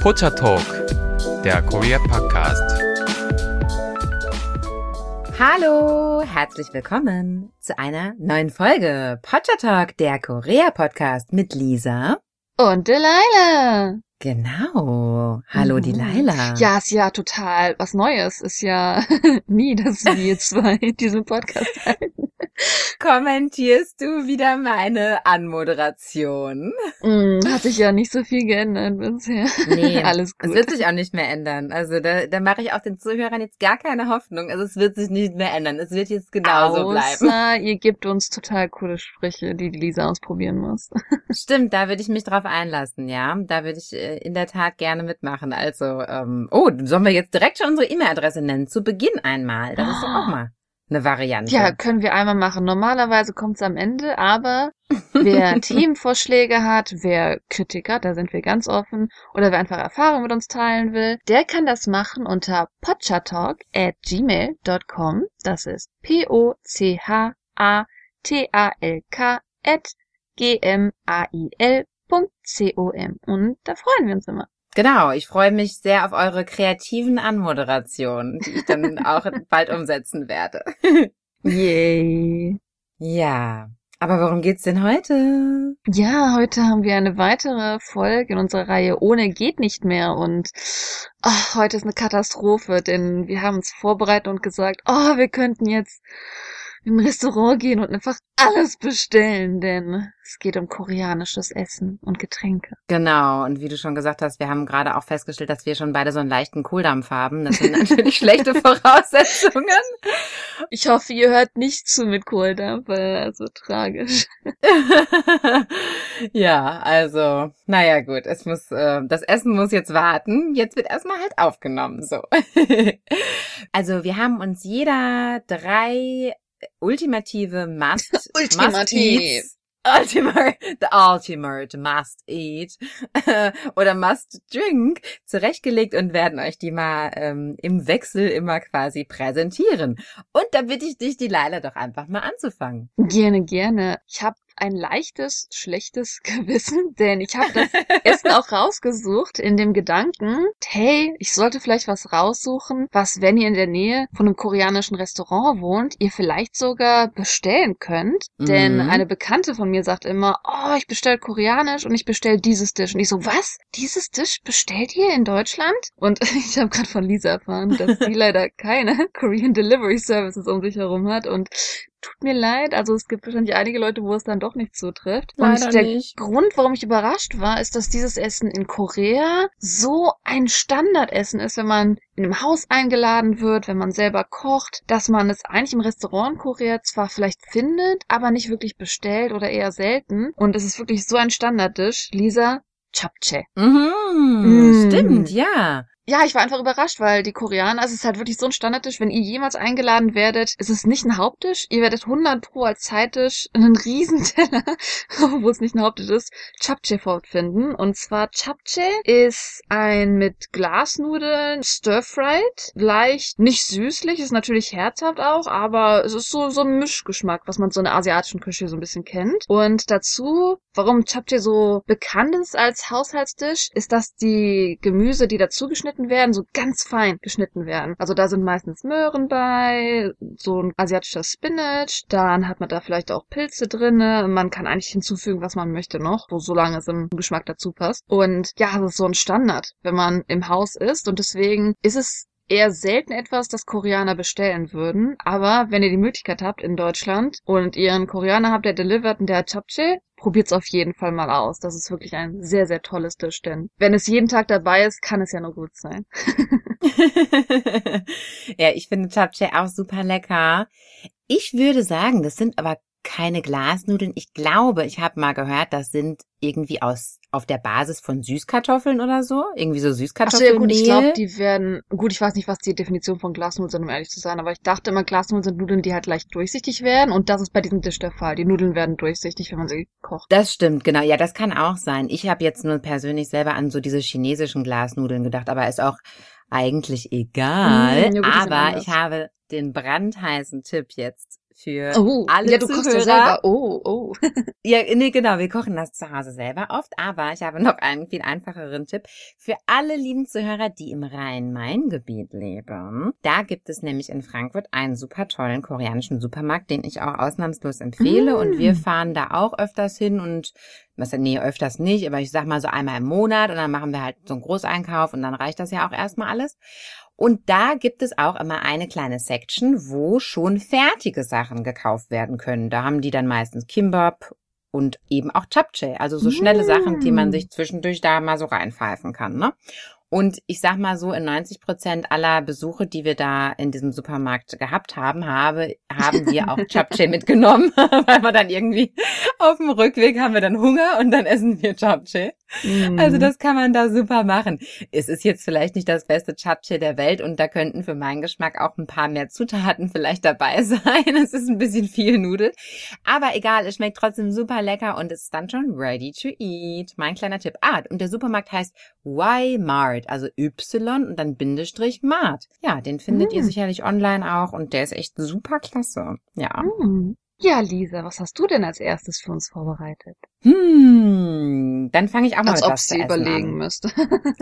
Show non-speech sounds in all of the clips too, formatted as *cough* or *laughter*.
Pocha Talk, der Korea Podcast. Hallo, herzlich willkommen zu einer neuen Folge Pocha Talk, der Korea Podcast mit Lisa und Delilah. Genau. Hallo, Mhm. Delilah. Ja, ist ja total was Neues. Ist ja *laughs* nie, dass wir *laughs* zwei diesen Podcast halten. Kommentierst du wieder meine Anmoderation? Mm, hat sich ja nicht so viel geändert bisher. Nee, *laughs* Alles Es gut. wird sich auch nicht mehr ändern. Also da, da mache ich auch den Zuhörern jetzt gar keine Hoffnung. Also es wird sich nicht mehr ändern. Es wird jetzt genauso bleiben. Außer *laughs* ihr gebt uns total coole Sprüche, die die Lisa ausprobieren muss. *laughs* Stimmt, da würde ich mich drauf einlassen, ja. Da würde ich äh, in der Tat gerne mitmachen. Also, ähm, oh, sollen wir jetzt direkt schon unsere E-Mail-Adresse nennen? Zu Beginn einmal. Das ist doch auch mal eine Variante. Ja, können wir einmal machen. Normalerweise kommt's am Ende, aber wer *laughs* Themenvorschläge hat, wer Kritik hat, da sind wir ganz offen, oder wer einfach Erfahrungen mit uns teilen will, der kann das machen unter potchatalk at gmail.com. Das ist P-O-C-H-A-T-A-L-K at G-M-A-I-L.com. Und da freuen wir uns immer. Genau, ich freue mich sehr auf eure kreativen Anmoderationen, die ich dann *laughs* auch bald umsetzen werde. Yay. ja, aber worum geht's denn heute? Ja, heute haben wir eine weitere Folge in unserer Reihe Ohne geht nicht mehr und ach, heute ist eine Katastrophe, denn wir haben uns vorbereitet und gesagt, oh, wir könnten jetzt in ein Restaurant gehen und einfach alles bestellen, denn es geht um koreanisches Essen und Getränke. Genau, und wie du schon gesagt hast, wir haben gerade auch festgestellt, dass wir schon beide so einen leichten Kohldampf haben. Das sind natürlich *laughs* schlechte Voraussetzungen. Ich hoffe, ihr hört nicht zu mit Kohldampf, weil das wird tragisch. *laughs* ja, also, naja gut, es muss, äh, das Essen muss jetzt warten. Jetzt wird erstmal halt aufgenommen, so. *laughs* also wir haben uns jeder drei ultimative Must, *laughs* Ultimativ. Must Ultimate, the ultimate must eat *laughs* oder must drink zurechtgelegt und werden euch die mal ähm, im Wechsel immer quasi präsentieren. Und da bitte ich dich, die Leila, doch einfach mal anzufangen. Gerne, gerne. Ich habe ein leichtes, schlechtes *laughs* Gewissen, denn ich habe das Essen auch rausgesucht in dem Gedanken, hey, ich sollte vielleicht was raussuchen, was, wenn ihr in der Nähe von einem koreanischen Restaurant wohnt, ihr vielleicht sogar bestellen könnt. Denn Mhm. eine Bekannte von mir sagt immer, oh, ich bestell koreanisch und ich bestell dieses Dish. Und ich so, was? Dieses Dish bestellt ihr in Deutschland? Und *laughs* ich habe gerade von Lisa erfahren, dass sie *laughs* leider keine Korean Delivery Services um sich herum hat und Tut mir leid, also es gibt wahrscheinlich einige Leute, wo es dann doch nicht zutrifft. Leider und der nicht. Grund, warum ich überrascht war, ist, dass dieses Essen in Korea so ein Standardessen ist, wenn man in einem Haus eingeladen wird, wenn man selber kocht, dass man es eigentlich im Restaurant Korea zwar vielleicht findet, aber nicht wirklich bestellt oder eher selten. Und es ist wirklich so ein Standarddish. Lisa, Chapche. Mhm, Mm. Stimmt, ja. Ja, ich war einfach überrascht, weil die Koreaner, es ist halt wirklich so ein Standardtisch, wenn ihr jemals eingeladen werdet, ist es nicht ein Haupttisch, ihr werdet 100 pro als Zeittisch einen Riesenteller, *laughs* wo es nicht ein Haupttisch ist, Chapche fortfinden. Und zwar Chapche ist ein mit Glasnudeln stir-fried, leicht, nicht süßlich, ist natürlich herzhaft auch, aber es ist so, so ein Mischgeschmack, was man so in der asiatischen Küche so ein bisschen kennt. Und dazu, warum Chapche so bekannt ist als Haushaltstisch, ist, dass die Gemüse, die dazu geschnitten werden, so ganz fein geschnitten werden. Also da sind meistens Möhren bei, so ein asiatischer Spinach, dann hat man da vielleicht auch Pilze drinne. Man kann eigentlich hinzufügen, was man möchte noch, so solange es im Geschmack dazu passt. Und ja, das ist so ein Standard, wenn man im Haus ist und deswegen ist es eher selten etwas, das Koreaner bestellen würden. Aber wenn ihr die Möglichkeit habt in Deutschland und ihr einen Koreaner habt, der delivert und der hat Japchae, probiert's auf jeden Fall mal aus. Das ist wirklich ein sehr, sehr tolles Dish, denn wenn es jeden Tag dabei ist, kann es ja nur gut sein. *laughs* ja, ich finde Japchae auch super lecker. Ich würde sagen, das sind aber keine Glasnudeln. Ich glaube, ich habe mal gehört, das sind irgendwie aus auf der Basis von Süßkartoffeln oder so, irgendwie so Ach so, ja gut, ich glaube, die werden, gut, ich weiß nicht, was die Definition von Glasnudeln sind, um ehrlich zu sein, aber ich dachte immer, Glasnudeln sind Nudeln, die halt leicht durchsichtig werden und das ist bei diesem Dish der Fall. Die Nudeln werden durchsichtig, wenn man sie kocht. Das stimmt, genau. Ja, das kann auch sein. Ich habe jetzt nur persönlich selber an so diese chinesischen Glasnudeln gedacht, aber ist auch eigentlich egal. Mm, ja gut, aber ich habe den brandheißen Tipp jetzt für Oh, alle ja, du kochst ja Zuhörer. selber. Oh, oh. *laughs* Ja, nee, genau, wir kochen das zu Hause selber oft, aber ich habe noch einen viel einfacheren Tipp für alle lieben Zuhörer, die im Rhein-Main-Gebiet leben. Da gibt es nämlich in Frankfurt einen super tollen koreanischen Supermarkt, den ich auch ausnahmslos empfehle Mm. und wir fahren da auch öfters hin und was, nee, öfters nicht, aber ich sag mal so einmal im Monat und dann machen wir halt so einen Großeinkauf und dann reicht das ja auch erstmal alles. Und da gibt es auch immer eine kleine Section, wo schon fertige Sachen gekauft werden können. Da haben die dann meistens Kimbap und eben auch Japchae, also so schnelle Mm. Sachen, die man sich zwischendurch da mal so reinpfeifen kann, ne? Und ich sag mal so, in 90 Prozent aller Besuche, die wir da in diesem Supermarkt gehabt haben, habe, haben wir auch *laughs* Japchae mitgenommen, *laughs* weil wir dann irgendwie auf dem Rückweg haben wir dann Hunger und dann essen wir Japchae. Also Mhm. das kann man da super machen. Es ist jetzt vielleicht nicht das beste Japchae der Welt und da könnten für meinen Geschmack auch ein paar mehr Zutaten *laughs* vielleicht dabei sein. Es ist ein bisschen viel Nudel. Aber egal, es schmeckt trotzdem super lecker und es ist dann schon ready to eat. Mein kleiner Tipp. Ah, und der Supermarkt heißt Y-Mart, also Y und dann Bindestrich Mart. Ja, den findet ihr Mm. sicherlich online auch und der ist echt super klasse. Ja. Hm. Ja, Lisa, was hast du denn als erstes für uns vorbereitet? Hm, dann fange ich auch mal Als mit ob was zu sie überlegen an. müsste.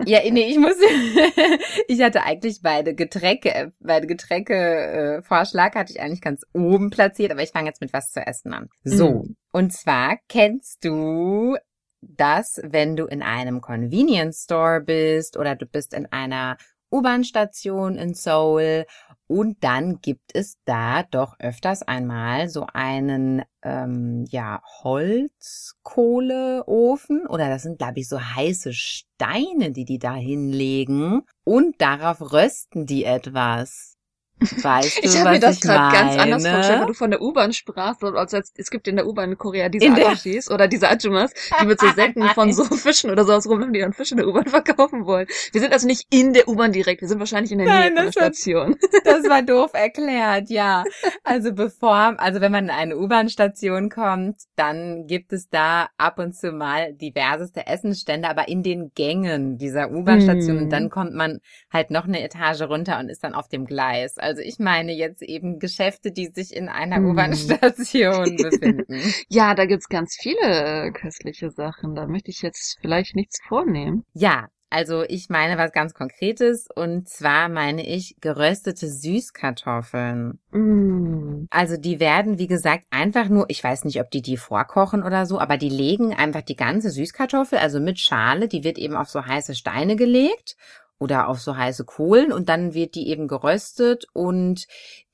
Ja, nee, ich muss, *laughs* ich hatte eigentlich beide Getränke, beide Getränke, äh, Vorschlag hatte ich eigentlich ganz oben platziert, aber ich fange jetzt mit was zu essen an. So. Mm. Und zwar kennst du das, wenn du in einem Convenience Store bist oder du bist in einer U-Bahn-Station in Seoul. Und dann gibt es da doch öfters einmal so einen ähm, ja Holzkohleofen. Oder das sind glaube ich so heiße Steine, die die da hinlegen. Und darauf rösten die etwas. Weißt du, Ich habe mir das gerade ganz anders vorgestellt, weil du von der U-Bahn sprachst, und als als- es gibt in der U-Bahn in Korea diese In Adoshis oder diese Ajumas, die mit so *laughs* Säcken von so Fischen oder sowas rumlaufen, die dann Fische in der U-Bahn *laughs* verkaufen wollen. Wir sind also nicht in der U-Bahn direkt, wir sind wahrscheinlich in der Nein, Nähe von der das hat- Station. *laughs* Das war doof erklärt, ja. Also bevor, also wenn man in eine U-Bahn-Station kommt, dann gibt es da ab und zu mal diverseste Essensstände, aber in den Gängen dieser U-Bahn-Station Hm. und dann kommt man halt noch eine Etage runter und ist dann auf dem Gleis. Also ich meine jetzt eben Geschäfte, die sich in einer Hm. U-Bahn-Station *laughs* befinden. Ja, da gibt's ganz viele äh, köstliche Sachen. Da möchte ich jetzt vielleicht nichts vornehmen. Ja, also ich meine was ganz Konkretes und zwar meine ich geröstete Süßkartoffeln. Mm. Also die werden, wie gesagt, einfach nur, ich weiß nicht, ob die die vorkochen oder so, aber die legen einfach die ganze Süßkartoffel, also mit Schale, die wird eben auf so heiße Steine gelegt oder auf so heiße Kohlen und dann wird die eben geröstet und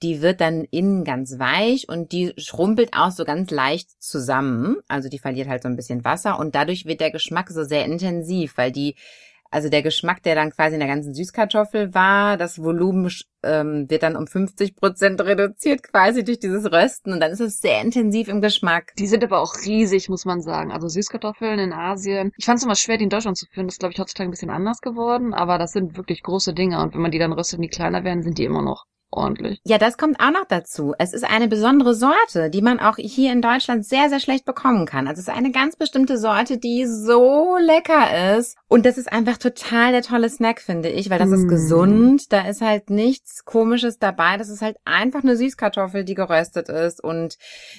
die wird dann innen ganz weich und die schrumpelt auch so ganz leicht zusammen. Also die verliert halt so ein bisschen Wasser und dadurch wird der Geschmack so sehr intensiv, weil die also der Geschmack, der dann quasi in der ganzen Süßkartoffel war, das Volumen ähm, wird dann um 50 Prozent reduziert quasi durch dieses Rösten und dann ist es sehr intensiv im Geschmack. Die sind aber auch riesig, muss man sagen. Also Süßkartoffeln in Asien. Ich fand es immer schwer, die in Deutschland zu finden. Das ist, glaube ich, heutzutage ein bisschen anders geworden. Aber das sind wirklich große Dinger. Und wenn man die dann röstet und die kleiner werden, sind die immer noch ordentlich. Ja, das kommt auch noch dazu. Es ist eine besondere Sorte, die man auch hier in Deutschland sehr, sehr schlecht bekommen kann. Also es ist eine ganz bestimmte Sorte, die so lecker ist. Und das ist einfach total der tolle Snack, finde ich, weil das ist Mm. gesund. Da ist halt nichts Komisches dabei. Das ist halt einfach eine Süßkartoffel, die geröstet ist. Und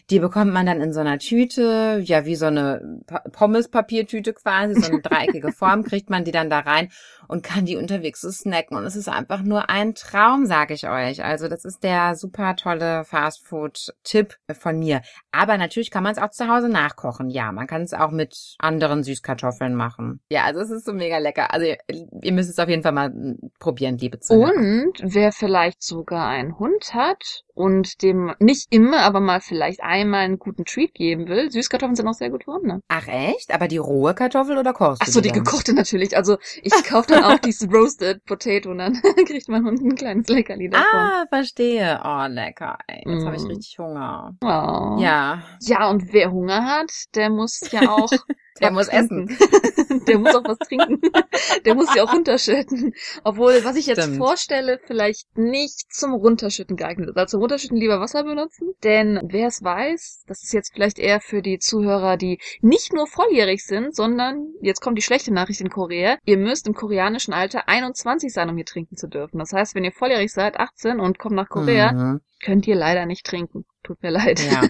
die bekommt man dann in so einer Tüte, ja, wie so eine Pa- Pommes-Papiertüte quasi, so eine dreieckige *laughs* Form, kriegt man die dann da rein und kann die unterwegs so snacken. Und es ist einfach nur ein Traum, sage ich euch. Also das ist der super tolle Fastfood-Tipp von mir. Aber natürlich kann man es auch zu Hause nachkochen. Ja, man kann es auch mit anderen Süßkartoffeln machen. Ja, also es ist so mega lecker. Also ihr, ihr müsst es auf jeden Fall mal mm, probieren, liebe Zuhörer. Und wer vielleicht sogar einen Hund hat und dem nicht immer, aber mal vielleicht einmal einen guten Treat geben will, Süßkartoffeln sind auch sehr gut für Hunde. Ach echt? Aber die rohe Kartoffel oder kochst Ach so, die dann? gekochte natürlich. Also ich kaufe dann auch dieses *laughs* Roasted Potato und dann *laughs* kriegt mein Hund ein kleines Leckerli davon. Ah, verstehe. Oh, lecker. Ey, jetzt habe ich Mm. richtig Hunger. Oh. Ja, Ja, und wer Hunger hat, der muss ja auch *laughs* der muss essen. trinken. *laughs* der muss auch was trinken. *laughs* der muss ja auch runterschütten. Obwohl, was ich jetzt Stimmt. vorstelle, vielleicht nicht zum Runterschütten geeignet ist. Also zum Runterschütten lieber Wasser benutzen. Denn wer es weiß, das ist jetzt vielleicht eher für die Zuhörer, die nicht nur volljährig sind, sondern, jetzt kommt die schlechte Nachricht in Korea, ihr müsst im koreanischen Alter 21 sein, um hier trinken zu dürfen. Das heißt, wenn ihr volljährig seid, 18 und kommt nach Korea, Mhm. könnt ihr leider nicht trinken. Tut mir leid. Ja.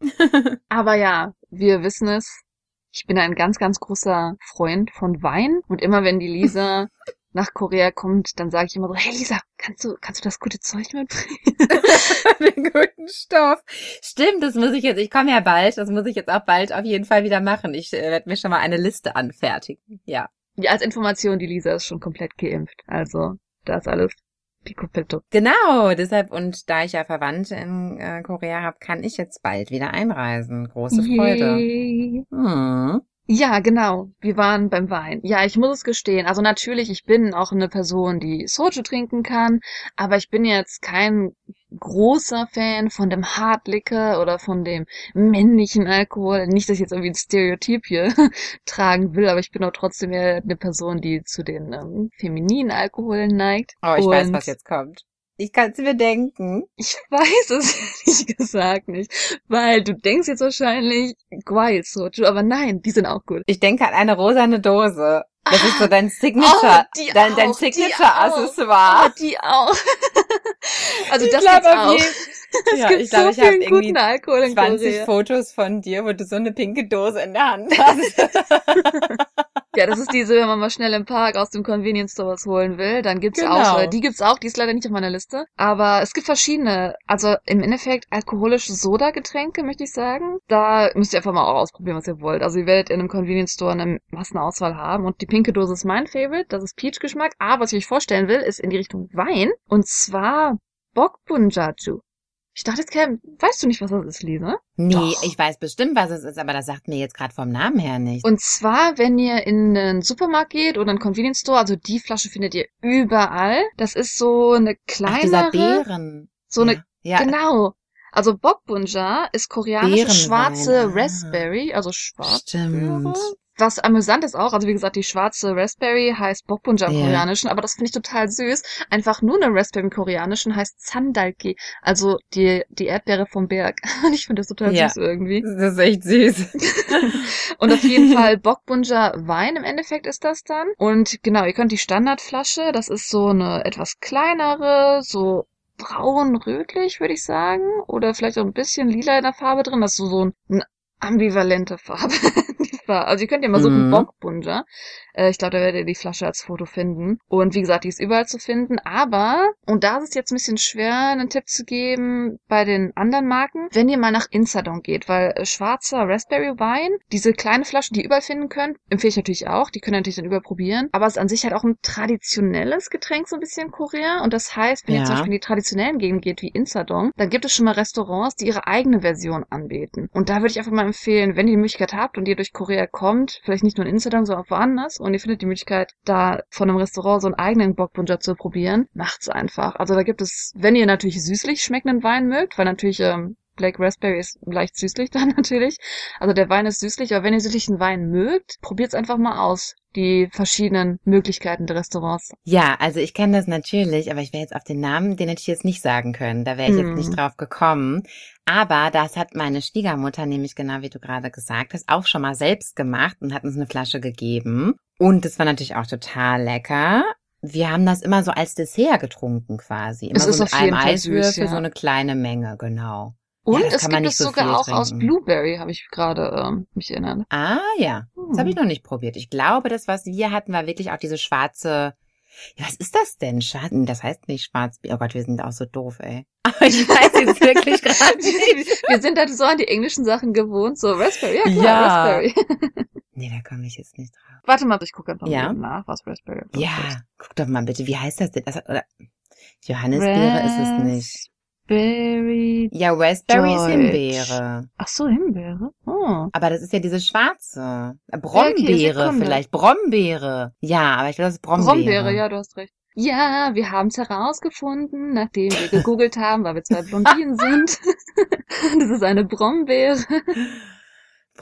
*laughs* Aber ja, wir wissen es. Ich bin ein ganz, ganz großer Freund von Wein. Und immer wenn die Lisa *laughs* nach Korea kommt, dann sage ich immer so, hey Lisa, kannst du, kannst du das gute Zeug mitbringen? *laughs* Den guten Stoff. Stimmt, das muss ich jetzt, ich komme ja bald, das muss ich jetzt auch bald auf jeden Fall wieder machen. Ich äh, werde mir schon mal eine Liste anfertigen. Ja. Ja, als Information, die Lisa ist schon komplett geimpft. Also, da ist alles picopetto. Genau, deshalb, und da ich ja Verwandte in äh, Korea habe, kann ich jetzt bald wieder einreisen. Große Freude. Yay. Hm. Ja, genau. Wir waren beim Wein. Ja, ich muss es gestehen. Also natürlich, ich bin auch eine Person, die Soju trinken kann, aber ich bin jetzt kein großer Fan von dem Hardliquor oder von dem männlichen Alkohol. Nicht, dass ich jetzt irgendwie ein Stereotyp hier *laughs* tragen will, aber ich bin auch trotzdem eher eine Person, die zu den ähm, femininen Alkoholen neigt. Oh, ich weiß, Und was jetzt kommt. Ich kann es mir denken. Ich weiß es ehrlich gesagt nicht, weil du denkst jetzt wahrscheinlich Quiet Soju, aber nein, die sind auch gut. Ich denke an eine rosane Dose. Das ist so dein Oh, Signature, die dein, dein auch, die auch. Signature-Accessoire. Oh, die auch. *laughs* also Ich das glaub, gibt's auch. *laughs* Es Ja, gibt ich glaube, so ich habe irgendwie guten Alkohol in 20 Korea. Fotos von dir, wo du so eine pinke Dose in der Hand hast. *laughs* Ja, das ist diese, wenn man mal schnell im Park aus dem Convenience Store was holen will, dann gibt's Genau. auch, äh, die gibt's auch, die ist leider nicht auf meiner Liste, aber es gibt verschiedene, also im Endeffekt alkoholische Soda-Getränke, möchte ich sagen. Da müsst ihr einfach mal auch ausprobieren, was ihr wollt. Also ihr werdet in einem Convenience Store eine Massenauswahl haben und die pinke Dose ist mein Favorite, das ist Peach-Geschmack, aber was ich euch vorstellen will, ist in die Richtung Wein und zwar Bokbunjaju. Ich dachte, jetzt käme, weißt du nicht, was das ist, Lisa? nee, Doch. ich weiß bestimmt, was es ist, aber das sagt mir jetzt gerade vom Namen her nicht. Und zwar, wenn ihr in einen Supermarkt geht oder einen Convenience Store, also die Flasche findet ihr überall. Das ist so eine Ach, dieser Beeren. so eine, ja. ja. genau. Also Bokbunja ist koreanische Beerenwein, schwarze ah. Raspberry, also schwarz. Stimmt. Was amüsant ist auch, also wie gesagt, die schwarze Raspberry heißt Bokbunja im Ja. Koreanischen, aber das finde ich total süß. Einfach nur eine Raspberry im Koreanischen heißt Sandalki, also die, die Erdbeere vom Berg. *laughs* Und ich finde das total Ja. süß irgendwie. Das ist echt süß. *laughs* Und auf jeden Fall Bockbunja Wein im Endeffekt ist das dann. Und genau, ihr könnt die Standardflasche, das ist so eine etwas kleinere, so braun-rötlich, würde ich sagen. Oder vielleicht auch ein bisschen lila in der Farbe drin. Das ist so, so ein, eine ambivalente Farbe. *laughs* Farbe. Also ihr könnt ja mal suchen, Mhm. Bockbunja. Äh, ich glaube, da werdet ihr die Flasche als Foto finden. Und wie gesagt, die ist überall zu finden. Aber, und da ist es jetzt ein bisschen schwer, einen Tipp zu geben bei den anderen Marken, wenn ihr mal nach Insadong geht, weil äh, schwarzer Raspberry Wein, diese kleine Flaschen, die ihr überall finden könnt, empfehle ich natürlich auch. Die könnt ihr natürlich dann überall probieren. Aber es ist an sich halt auch ein traditionelles Getränk, so ein bisschen in Korea. Und das heißt, wenn ihr Ja. zum Beispiel in die traditionellen Gegenden geht, wie Insadong, dann gibt es schon mal Restaurants, die ihre eigene Version anbieten. Und da würde ich einfach mal empfehlen, wenn ihr die Möglichkeit habt und ihr durch Korea kommt, vielleicht nicht nur in Insadong, sondern auch woanders, und ihr findet die Möglichkeit, da von einem Restaurant so einen eigenen Bokbunja zu probieren, macht's einfach. Also da gibt es, wenn ihr natürlich süßlich schmeckenden Wein mögt, weil natürlich ähm, Black Raspberry ist leicht süßlich *laughs* dann natürlich. Also der Wein ist süßlich, aber wenn ihr süßlichen Wein mögt, probiert's einfach mal aus. Die verschiedenen Möglichkeiten der Restaurants. Ja, also ich kenne das natürlich, aber ich wäre jetzt auf den Namen, den hätte ich jetzt nicht sagen können. Da wäre ich Hm. jetzt nicht drauf gekommen. Aber das hat meine Schwiegermutter nämlich genau wie du gerade gesagt hast, auch schon mal selbst gemacht und hat uns eine Flasche gegeben. Und das war natürlich auch total lecker. Wir haben das immer so als Dessert getrunken quasi. Immer Es so ist mit auf einem Eiswürfel, süß, ja. so eine kleine Menge, genau. Und das es gibt es so sogar auch aus trinken. Blueberry, habe ich gerade ähm, mich erinnert. Ah ja, das habe ich Hm. noch nicht probiert. Ich glaube, das, was wir hatten, war wirklich auch diese schwarze. Ja, was ist das denn? Schwarz? Das heißt nicht schwarz. Oh Gott, wir sind auch so doof, ey. *laughs* Aber ich weiß jetzt *laughs* wirklich gerade nicht. Wir sind halt so an die englischen Sachen gewohnt, so Raspberry, ja klar, Ja. Raspberry. *laughs* Nee, da komme ich jetzt nicht drauf. Warte mal, ich gucke einfach mal Ja. eben nach, was Raspberry ist. Ja, guck doch mal bitte, wie heißt das denn? Das, oder, Johannisbeere ist es nicht. Raspberry. Ja, Raspberry ist Deutsch. Himbeere. Ach so, Himbeere. Oh. Aber das ist ja diese schwarze. Äh, Brombeere Sekunde. vielleicht. Brombeere. Ja, aber ich glaube, das ist Brombeere. Brombeere, ja, du hast recht. Ja, wir haben es herausgefunden, nachdem wir gegoogelt *laughs* haben, weil wir zwei Blondinen sind. *laughs* das ist eine Brombeere.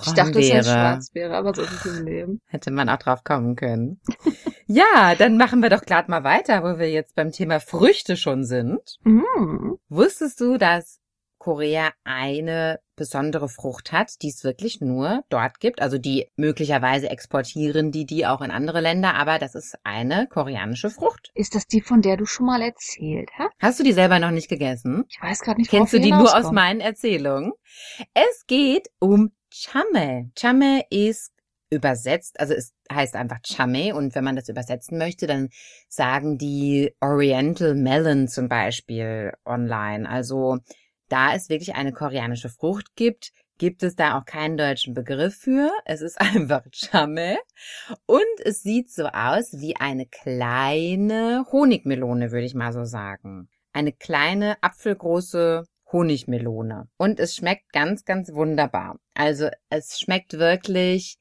Ich dachte, es Brombeere. Schwarzbeere, aber so ist es im Leben. Hätte man auch drauf kommen können. *laughs* ja, dann machen wir doch gerade mal weiter, wo wir jetzt beim Thema Früchte schon sind. Mm. Wusstest du, dass Korea eine besondere Frucht hat, die es wirklich nur dort gibt. Also die möglicherweise exportieren die die auch in andere Länder, aber das ist eine koreanische Frucht. Ist das die, von der du schon mal erzählt hast? Hast du die selber noch nicht gegessen? Ich weiß gerade nicht, Kennst du die nur aus meinen Erzählungen? Es geht um Chame. Chame ist übersetzt, also es heißt einfach Chame und wenn man das übersetzen möchte, dann sagen die Oriental Melon zum Beispiel online. Also da es wirklich eine koreanische Frucht gibt, gibt es da auch keinen deutschen Begriff für. Es ist *laughs* einfach Chame und es sieht so aus wie eine kleine Honigmelone, würde ich mal so sagen. Eine kleine apfelgroße Honigmelone. Und es schmeckt ganz, ganz wunderbar. Also es schmeckt wirklich,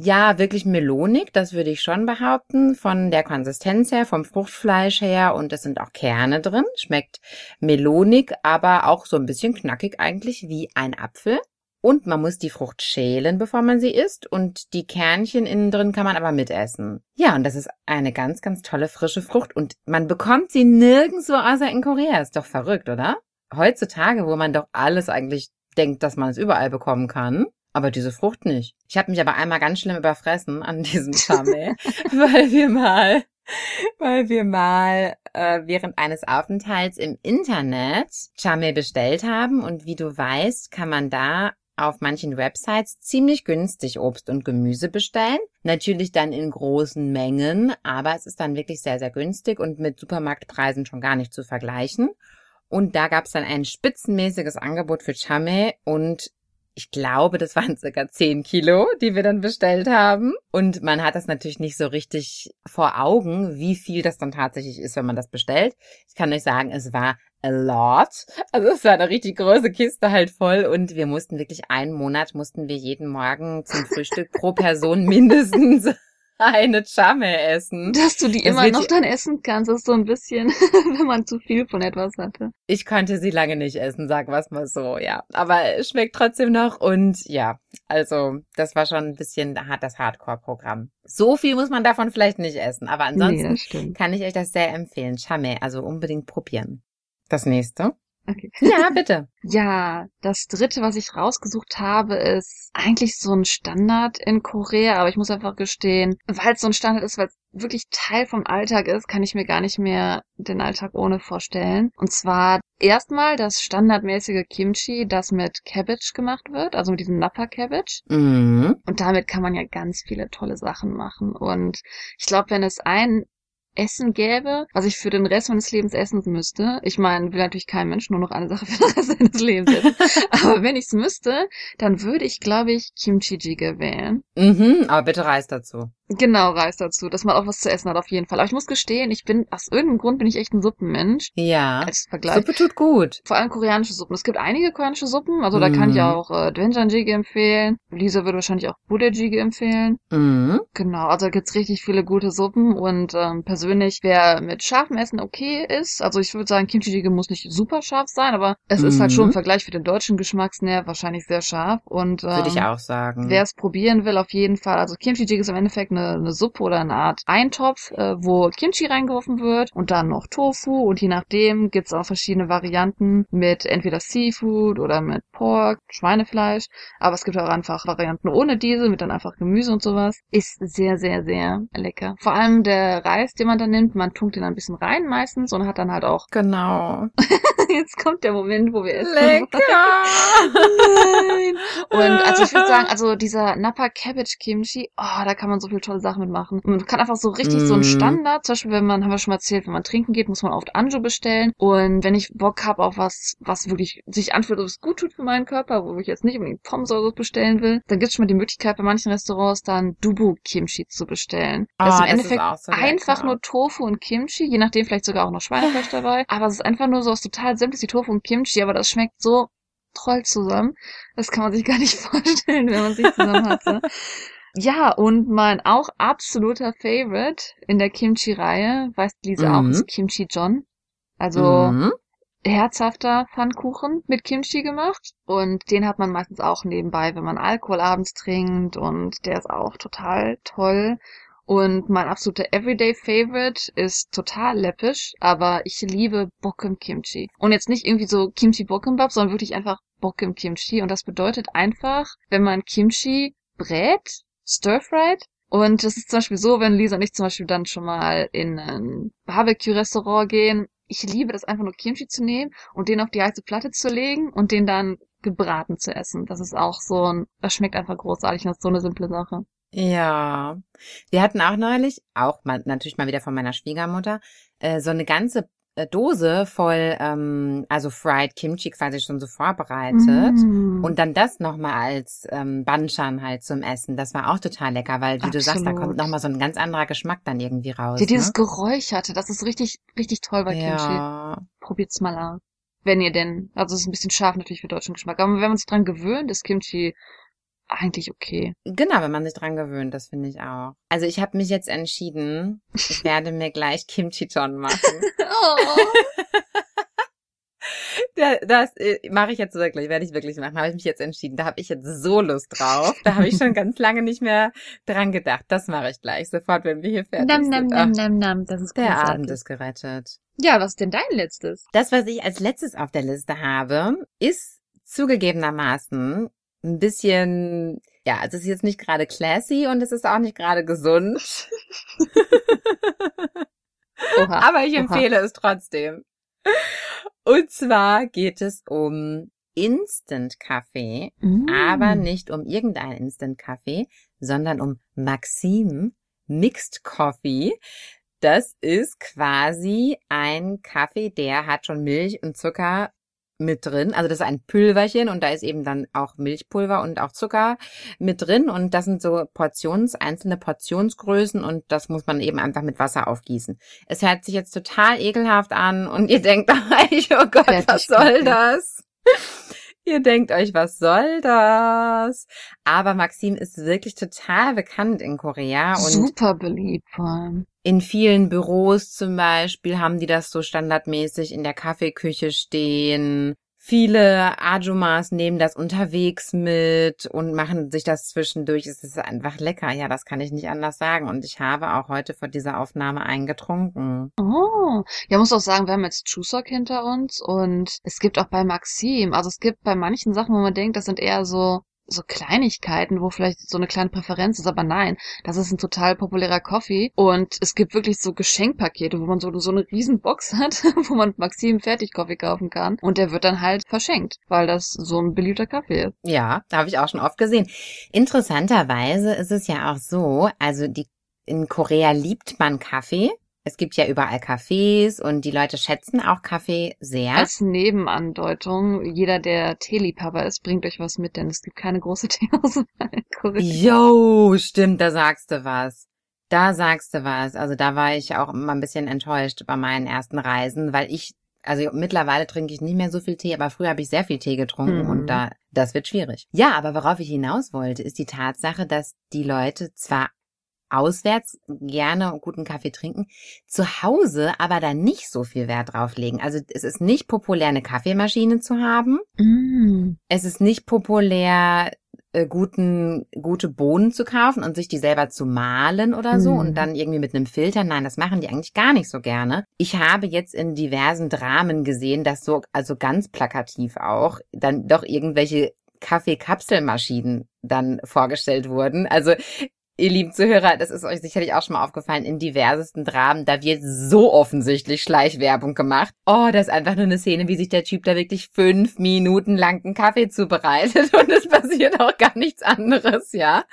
ja, wirklich melonig, das würde ich schon behaupten, von der Konsistenz her, vom Fruchtfleisch her und es sind auch Kerne drin. Schmeckt melonig, aber auch so ein bisschen knackig eigentlich wie ein Apfel. Und man muss die Frucht schälen, bevor man sie isst. Und die Kernchen innen drin kann man aber mitessen. Ja, und das ist eine ganz, ganz tolle frische Frucht. Und man bekommt sie nirgendwo außer in Korea. Ist doch verrückt, oder? Heutzutage, wo man doch alles eigentlich denkt, dass man es überall bekommen kann. Aber diese Frucht nicht. Ich habe mich aber einmal ganz schlimm überfressen an diesem Chame, *laughs* weil wir mal, weil wir mal äh, während eines Aufenthalts im Internet Chame bestellt haben und wie du weißt, kann man da auf manchen Websites ziemlich günstig Obst und Gemüse bestellen. Natürlich dann in großen Mengen, aber es ist dann wirklich sehr, sehr günstig und mit Supermarktpreisen schon gar nicht zu vergleichen. Und da gab es dann ein spitzenmäßiges Angebot für Chame und ich glaube, das waren circa 10 Kilo, die wir dann bestellt haben. Und man hat das natürlich nicht so richtig vor Augen, wie viel das dann tatsächlich ist, wenn man das bestellt. Ich kann euch sagen, es war a lot. Also es war eine richtig große Kiste halt voll und wir mussten wirklich einen Monat, mussten wir jeden Morgen zum Frühstück pro Person mindestens *laughs* eine Chame essen. Dass du die Das immer noch dann essen kannst, ist so ein bisschen, *laughs* wenn man zu viel von etwas hatte. Ich konnte sie lange nicht essen, sagen wir es mal so, ja. Aber es schmeckt trotzdem noch und ja, also das war schon ein bisschen hart das Hardcore-Programm. So viel muss man davon vielleicht nicht essen, aber nee, ansonsten stimmt. kann ich euch das sehr empfehlen. Chame, also unbedingt probieren. Das nächste. Okay. Ja, bitte. *laughs* Ja, das dritte, was ich rausgesucht habe, ist eigentlich so ein Standard in Korea, aber ich muss einfach gestehen, weil es so ein Standard ist, weil es wirklich Teil vom Alltag ist, kann ich mir gar nicht mehr den Alltag ohne vorstellen. Und zwar erstmal das standardmäßige Kimchi, das mit Cabbage gemacht wird, also mit diesem Napa Cabbage. Mhm. Und damit kann man ja ganz viele tolle Sachen machen. Und ich glaube, wenn es ein Essen gäbe, was ich für den Rest meines Lebens essen müsste, ich meine, will natürlich kein Mensch nur noch eine Sache für den Rest seines Lebens essen, *laughs* aber wenn ich es müsste, dann würde ich, glaube ich, Kimchi Jjigae wählen. Mhm, aber bitte Reis dazu. Genau, Reis dazu, dass man auch was zu essen hat, auf jeden Fall. Aber ich muss gestehen, ich bin, aus irgendeinem Grund bin ich echt ein Suppenmensch. Ja. Als Vergleich. Suppe tut gut. Vor allem koreanische Suppen. Es gibt einige koreanische Suppen, also da kann ich Mhm. auch äh, Doenjang Jjigae empfehlen. Lisa würde wahrscheinlich auch Budae Jjigae empfehlen. Mhm. Genau, also da gibt's richtig viele gute Suppen und ähm, persönlich, wer mit scharfem Essen okay ist, also ich würde sagen, Kimchi Jjigae muss nicht super scharf sein, aber es ist halt Mhm. schon im Vergleich für den deutschen Geschmacksnerv wahrscheinlich sehr scharf und ähm, Würde ich auch sagen. Wer es probieren will, auf jeden Fall. Also Kimchi Jjigae ist im Endeffekt eine, eine Suppe oder eine Art Eintopf, äh, wo Kimchi reingeworfen wird und dann noch Tofu und je nachdem gibt's auch verschiedene Varianten mit entweder Seafood oder mit Pork, Schweinefleisch, aber es gibt auch einfach Varianten ohne diese, mit dann einfach Gemüse und sowas. Ist sehr, sehr, sehr lecker. Vor allem der Reis, den man dann nimmt, man tunkt den ein bisschen rein meistens und hat dann halt auch, Genau. *laughs* jetzt kommt der Moment, wo wir essen. Lecker. *laughs* Nein. Und also ich würde sagen, also dieser Napa Cabbage Kimchi, oh, da kann man so viele tolle Sachen mitmachen. Man kann einfach so richtig so Mhm. ein Standard, zum Beispiel, wenn man, haben wir schon mal erzählt, wenn man trinken geht, muss man oft Anjo bestellen. Und wenn ich Bock habe auf was, was wirklich sich anfühlt, was gut tut für meinen Körper, wo ich jetzt nicht unbedingt Pommes oder so bestellen will, dann gibt es schon mal die Möglichkeit, bei manchen Restaurants dann Dubu Kimchi zu bestellen. Das ist im Endeffekt auch so einfach nur Tofu und Kimchi, je nachdem vielleicht sogar auch noch Schweinefleisch *laughs* dabei. Aber es ist einfach nur so was total simples wie Tofu und Kimchi, aber das schmeckt so toll zusammen. Das kann man sich gar nicht *laughs* vorstellen, wenn man sich zusammen hatte. *laughs* Ja, und mein auch absoluter Favorite in der Kimchi-Reihe, weiß Lisa auch, Mhm. ist Kimchi John. Also Mhm. herzhafter Pfannkuchen mit Kimchi gemacht. Und den hat man meistens auch nebenbei, wenn man Alkohol abends trinkt. Und der ist auch total toll. Und mein absoluter Everyday Favorite ist total läppisch, aber ich liebe Bokkum Kimchi. Und jetzt nicht irgendwie so Kimchi Bokkeumbap, sondern wirklich einfach Bokkum Kimchi. Und das bedeutet einfach, wenn man Kimchi brät, stir-fried, und es ist zum Beispiel so, wenn Lisa und ich zum Beispiel dann schon mal in ein Barbecue-Restaurant gehen, ich liebe das einfach nur Kimchi zu nehmen und den auf die heiße Platte zu legen und den dann gebraten zu essen. Das ist auch so ein, das schmeckt einfach großartig und das ist so eine simple Sache. Ja, wir hatten auch neulich, auch mal, natürlich mal wieder von meiner Schwiegermutter, äh, so eine ganze Dose voll, ähm, also Fried Kimchi quasi schon so vorbereitet Mm. und dann das nochmal als ähm, Banchan halt zum Essen. Das war auch total lecker, weil wie du sagst, da kommt Absolut. nochmal so ein ganz anderer Geschmack dann irgendwie raus. Ja, dieses ne? Geräucherte, das ist richtig, richtig toll bei Kimchi. Ja, Probiert's mal aus. Wenn ihr denn, also es ist ein bisschen scharf natürlich für deutschen Geschmack, aber wenn man sich dran gewöhnt, ist Kimchi eigentlich okay. genau, wenn man sich dran gewöhnt, das finde ich auch. Also ich habe mich jetzt entschieden, ich werde mir gleich Kimchi-Ton machen. *laughs* *laughs* Oh. Ja, das äh, mache ich jetzt wirklich, werde ich wirklich machen. Habe ich mich jetzt entschieden. Da habe ich jetzt so Lust drauf. Da habe ich schon ganz *laughs* lange nicht mehr dran gedacht. Das mache ich gleich, sofort, wenn wir hier fertig nam, nam, sind. nam, nam, nam, das ist der. Abend ist gerettet. Ja, was ist denn dein letztes? Das, was ich als letztes auf der Liste habe, ist zugegebenermaßen ein bisschen, ja, es ist jetzt nicht gerade classy und es ist auch nicht gerade gesund. *laughs* Oha. Aber ich Oha. empfehle es trotzdem. Und zwar geht es um Instant-Kaffee, Mm. aber nicht um irgendeinen Instant-Kaffee, sondern um Maxim Mixed Coffee. Das ist quasi ein Kaffee, der hat schon Milch und Zucker mit drin. Also das ist ein Pülverchen und da ist eben dann auch Milchpulver und auch Zucker mit drin und das sind so Portions, einzelne Portionsgrößen und das muss man eben einfach mit Wasser aufgießen. Es hört sich jetzt total ekelhaft an und ihr denkt *laughs* euch, oh Gott, was soll das? *laughs* Ihr denkt euch, was soll das? Aber Maxim ist wirklich total bekannt in Korea und Super beliebt vor allem. In vielen Büros zum Beispiel haben die das so standardmäßig in der Kaffeeküche stehen. Viele Ajumas nehmen das unterwegs mit und machen sich das zwischendurch. Es ist einfach lecker. Ja, das kann ich nicht anders sagen. Und ich habe auch heute vor dieser Aufnahme eingetrunken. Oh, ja, muss auch sagen, wir haben jetzt Chuseok hinter uns und es gibt auch bei Maxim, also es gibt bei manchen Sachen, wo man denkt, das sind eher so so Kleinigkeiten, wo vielleicht so eine kleine Präferenz ist, aber nein, das ist ein total populärer Coffee und es gibt wirklich so Geschenkpakete, wo man so, so eine riesen Box *laughs* hat, wo man Maxim Fertigkaffee kaufen kann und der wird dann halt verschenkt, weil das so ein beliebter Kaffee ist. Ja, da habe ich auch schon oft gesehen. Interessanterweise ist es ja auch so, also die in Korea liebt man Kaffee. Es gibt ja überall Cafés und die Leute schätzen auch Kaffee sehr. Als Nebenandeutung, jeder, der Teeliebhaber ist, bringt euch was mit, denn es gibt keine große *laughs* Teeauswahl. Jo, stimmt, da sagst du was. Da sagst du was. Also da war ich auch immer ein bisschen enttäuscht bei meinen ersten Reisen, weil ich, also mittlerweile trinke ich nicht mehr so viel Tee, aber früher habe ich sehr viel Tee getrunken Mhm. und da, das wird schwierig. Ja, aber worauf ich hinaus wollte, ist die Tatsache, dass die Leute zwar auswärts gerne guten Kaffee trinken, zu Hause aber da nicht so viel Wert drauf legen. Also es ist nicht populär, eine Kaffeemaschine zu haben. Mm. Es ist nicht populär, äh, guten, gute Bohnen zu kaufen und sich die selber zu mahlen oder so Mhm. und dann irgendwie mit einem Filter. Nein, das machen die eigentlich gar nicht so gerne. Ich habe jetzt in diversen Dramen gesehen, dass so, also ganz plakativ auch, dann doch irgendwelche Kaffeekapselmaschinen dann vorgestellt wurden. Also Ihr lieben Zuhörer, das ist euch sicherlich auch schon mal aufgefallen, in diversesten Dramen, da wird so offensichtlich Schleichwerbung gemacht. Oh, das ist einfach nur eine Szene, wie sich der Typ da wirklich fünf Minuten lang einen Kaffee zubereitet *laughs* und es passiert auch gar nichts anderes, ja.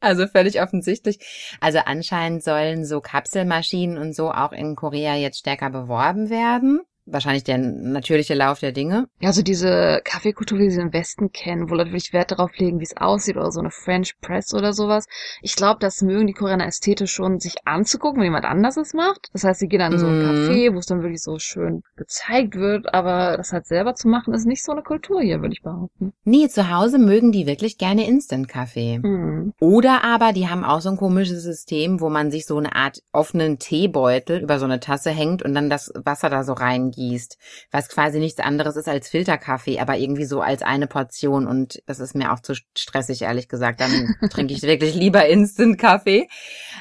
Also völlig offensichtlich. Also anscheinend sollen so Kapselmaschinen und so auch in Korea jetzt stärker beworben werden. Wahrscheinlich der natürliche Lauf der Dinge. Ja, so diese Kaffeekultur, wie sie im Westen kennen, wo Leute wirklich Wert darauf legen, wie es aussieht oder so eine French Press oder sowas. Ich glaube, das mögen die Koreaner ästhetisch schon, sich anzugucken, wenn jemand anders es macht. Das heißt, sie gehen dann in so ein Mhm. Café, wo es dann wirklich so schön gezeigt wird, aber das halt selber zu machen, ist nicht so eine Kultur hier, würde ich behaupten. Nee, zu Hause mögen die wirklich gerne Instant-Kaffee. Hm. Oder aber die haben auch so ein komisches System, wo man sich so eine Art offenen Teebeutel über so eine Tasse hängt und dann das Wasser da so reingibt reingießt, was quasi nichts anderes ist als Filterkaffee, aber irgendwie so als eine Portion und das ist mir auch zu stressig, ehrlich gesagt. Dann *laughs* trinke ich wirklich lieber Instant-Kaffee.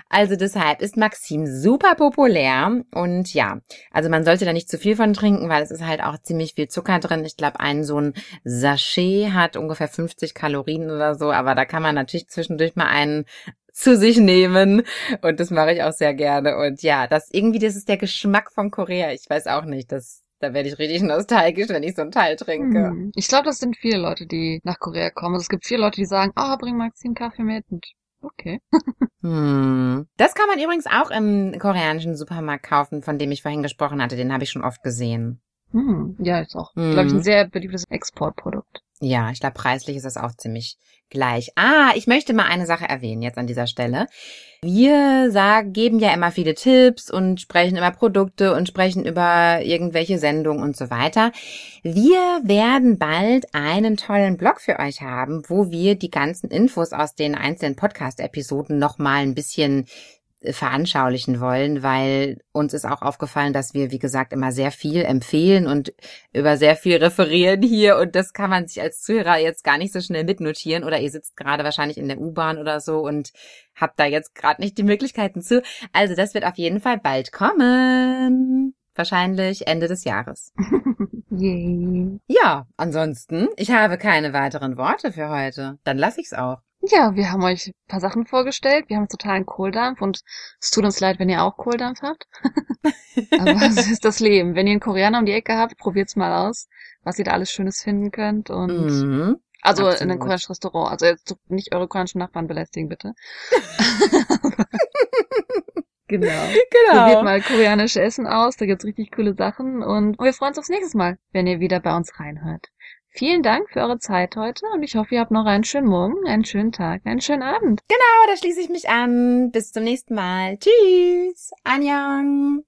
Also deshalb ist Maxim super populär und ja, also man sollte da nicht zu viel von trinken, weil es ist halt auch ziemlich viel Zucker drin. Ich glaube, ein so ein Sachet hat ungefähr 50 Kalorien oder so, aber da kann man natürlich zwischendurch mal einen zu sich nehmen. Und das mache ich auch sehr gerne. Und ja, das irgendwie, das ist der Geschmack von Korea. Ich weiß auch nicht, das, da werde ich richtig *laughs* nostalgisch, wenn ich so einen Teil trinke. Hm. Ich glaube, das sind viele Leute, die nach Korea kommen. Also es gibt viele Leute, die sagen, ah, oh, bring Maxim Kaffee mit. Und okay. *laughs* hm. Das kann man übrigens auch im koreanischen Supermarkt kaufen, von dem ich vorhin gesprochen hatte. Den habe ich schon oft gesehen. Hm. Ja, ist auch, hm. glaube ich, ein sehr beliebtes Exportprodukt. Ja, ich glaube, preislich ist das auch ziemlich gleich. Ah, ich möchte mal eine Sache erwähnen jetzt an dieser Stelle. Wir sagen, geben ja immer viele Tipps und sprechen über Produkte und sprechen über irgendwelche Sendungen und so weiter. Wir werden bald einen tollen Blog für euch haben, wo wir die ganzen Infos aus den einzelnen Podcast-Episoden nochmal ein bisschen veranschaulichen wollen, weil uns ist auch aufgefallen, dass wir, wie gesagt, immer sehr viel empfehlen und über sehr viel referieren hier und das kann man sich als Zuhörer jetzt gar nicht so schnell mitnotieren oder ihr sitzt gerade wahrscheinlich in der U-Bahn oder so und habt da jetzt gerade nicht die Möglichkeiten zu. Also das wird auf jeden Fall bald kommen. Wahrscheinlich Ende des Jahres. *laughs* Yay. Ja, ansonsten, ich habe keine weiteren Worte für heute. Dann lass ich's auch. Ja, wir haben euch ein paar Sachen vorgestellt. Wir haben totalen Kohldampf und es tut uns leid, wenn ihr auch Kohldampf habt. *laughs* Aber es ist das Leben. Wenn ihr einen Koreaner um die Ecke habt, probiert's mal aus, was ihr da alles Schönes finden könnt. Und mhm, also absolut. in einem koreanischen Restaurant. Also jetzt nicht eure koreanischen Nachbarn belästigen, bitte. *laughs* genau. genau. Probiert mal koreanisch Essen aus, da gibt's richtig coole Sachen und wir freuen uns aufs nächste Mal, wenn ihr wieder bei uns reinhört. Vielen Dank für eure Zeit heute und ich hoffe, ihr habt noch einen schönen Morgen, einen schönen Tag, einen schönen Abend. Genau, da schließe ich mich an. Bis zum nächsten Mal. Tschüss. Annyeong.